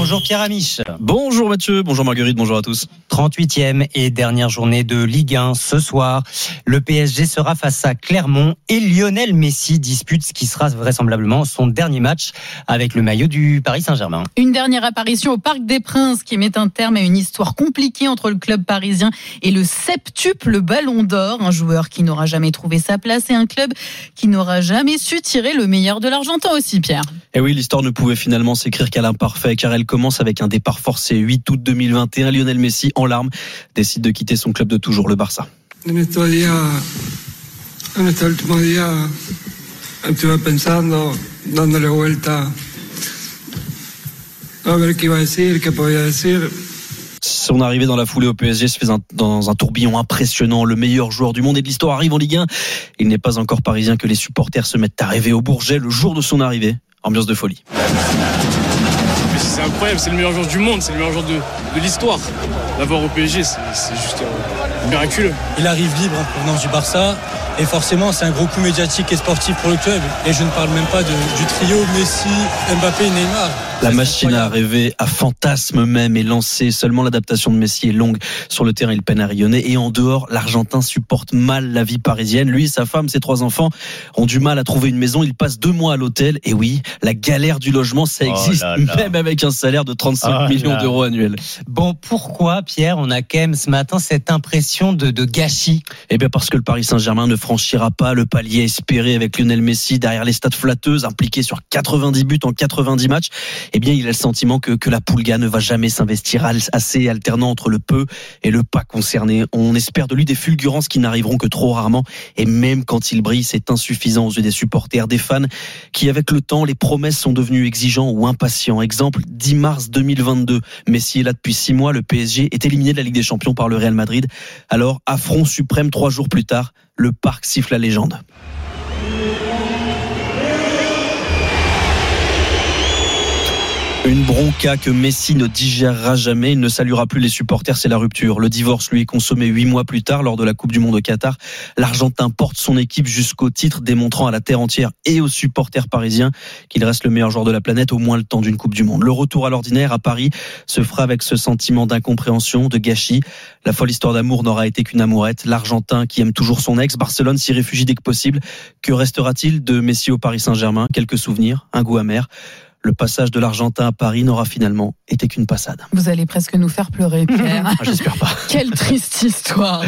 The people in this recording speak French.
Bonjour Pierre Amiche. Bonjour Mathieu, bonjour Marguerite, bonjour à tous. 38e et dernière journée de Ligue 1 ce soir. Le PSG sera face à Clermont et Lionel Messi dispute ce qui sera vraisemblablement son dernier match avec le maillot du Paris Saint-Germain. Une dernière apparition au Parc des Princes qui met un terme à une histoire compliquée entre le club parisien et le septuple Ballon d'Or, un joueur qui n'aura jamais trouvé sa place et un club qui n'aura jamais su tirer le meilleur de l'Argentin aussi, Pierre. Et oui, l'histoire ne pouvait finalement s'écrire qu'à l'imparfait, car elle commence avec un départ forcé. 8 août 2021, Lionel Messi, en larmes, décide de quitter son club de toujours, le Barça. En estos días, en este último día, estuve pensando, dándole vuelta a ver qué iba a decir, qué podía decir. Son arrivée dans la foulée au PSG se fait un- dans un tourbillon impressionnant. Le meilleur joueur du monde et de l'histoire arrive en Ligue 1. Il n'est pas encore parisien que les supporters se mettent à rêver au Bourget le jour de son arrivée. Ambiance de folie. C'est incroyable, c'est le meilleur joueur du monde, c'est le meilleur joueur de, l'histoire. L'avoir au PSG, c'est juste euh, miraculeux. Il arrive libre en provenance du Barça et forcément c'est un gros coup médiatique et sportif pour le club. Et je ne parle même pas du trio Messi, Mbappé et Neymar. La machine à rêver, à fantasme même est lancée. Seulement l'adaptation de Messi est longue. Sur le terrain, il peine à rayonner. Et en dehors, l'Argentin supporte mal la vie parisienne. Lui, sa femme, ses trois enfants ont du mal à trouver une maison. Il passe deux mois à l'hôtel. Et oui, la galère du logement, ça Oh existe là là. même avec un salaire de 35 Oh millions d'euros annuels. Bon, pourquoi Pierre, on a quand même ce matin cette impression de, de gâchis? Eh bien parce que le Paris Saint-Germain ne franchira pas le palier espéré avec Lionel Messi derrière les stades flatteuses, impliqué sur 90 buts en 90 matchs. Eh bien, il a le sentiment que, que la Pulga ne va jamais s'investir assez alternant entre le peu et le pas concerné. On espère de lui des fulgurances qui n'arriveront que trop rarement. Et même quand il brille, c'est insuffisant aux yeux des supporters, des fans qui, avec le temps, les promesses sont devenues exigeants ou impatients. Exemple, 10 mars 2022. Messi est là depuis 6 mois. Le PSG est éliminé de la Ligue des Champions par le Real Madrid. Alors, affront suprême trois jours plus tard, le parc siffle la légende. Une bronca que Messi ne digérera jamais. Il ne saluera plus les supporters, c'est la rupture. Le divorce lui est consommé huit mois plus tard lors de la Coupe du Monde au Qatar. L'Argentin porte son équipe jusqu'au titre, démontrant à la terre entière et aux supporters parisiens qu'il reste le meilleur joueur de la planète au moins le temps d'une Coupe du Monde. Le retour à l'ordinaire à Paris se fera avec ce sentiment d'incompréhension, de gâchis. La folle histoire d'amour n'aura été qu'une amourette. L'Argentin qui aime toujours son ex, Barcelone s'y réfugie dès que possible. Que restera-t-il de Messi au Paris Saint-Germain? Quelques souvenirs, un goût amer. Le passage de l'Argentin à Paris n'aura finalement été qu'une passade. Vous allez presque nous faire pleurer, Pierre. Ah, J'espère pas. Quelle triste histoire.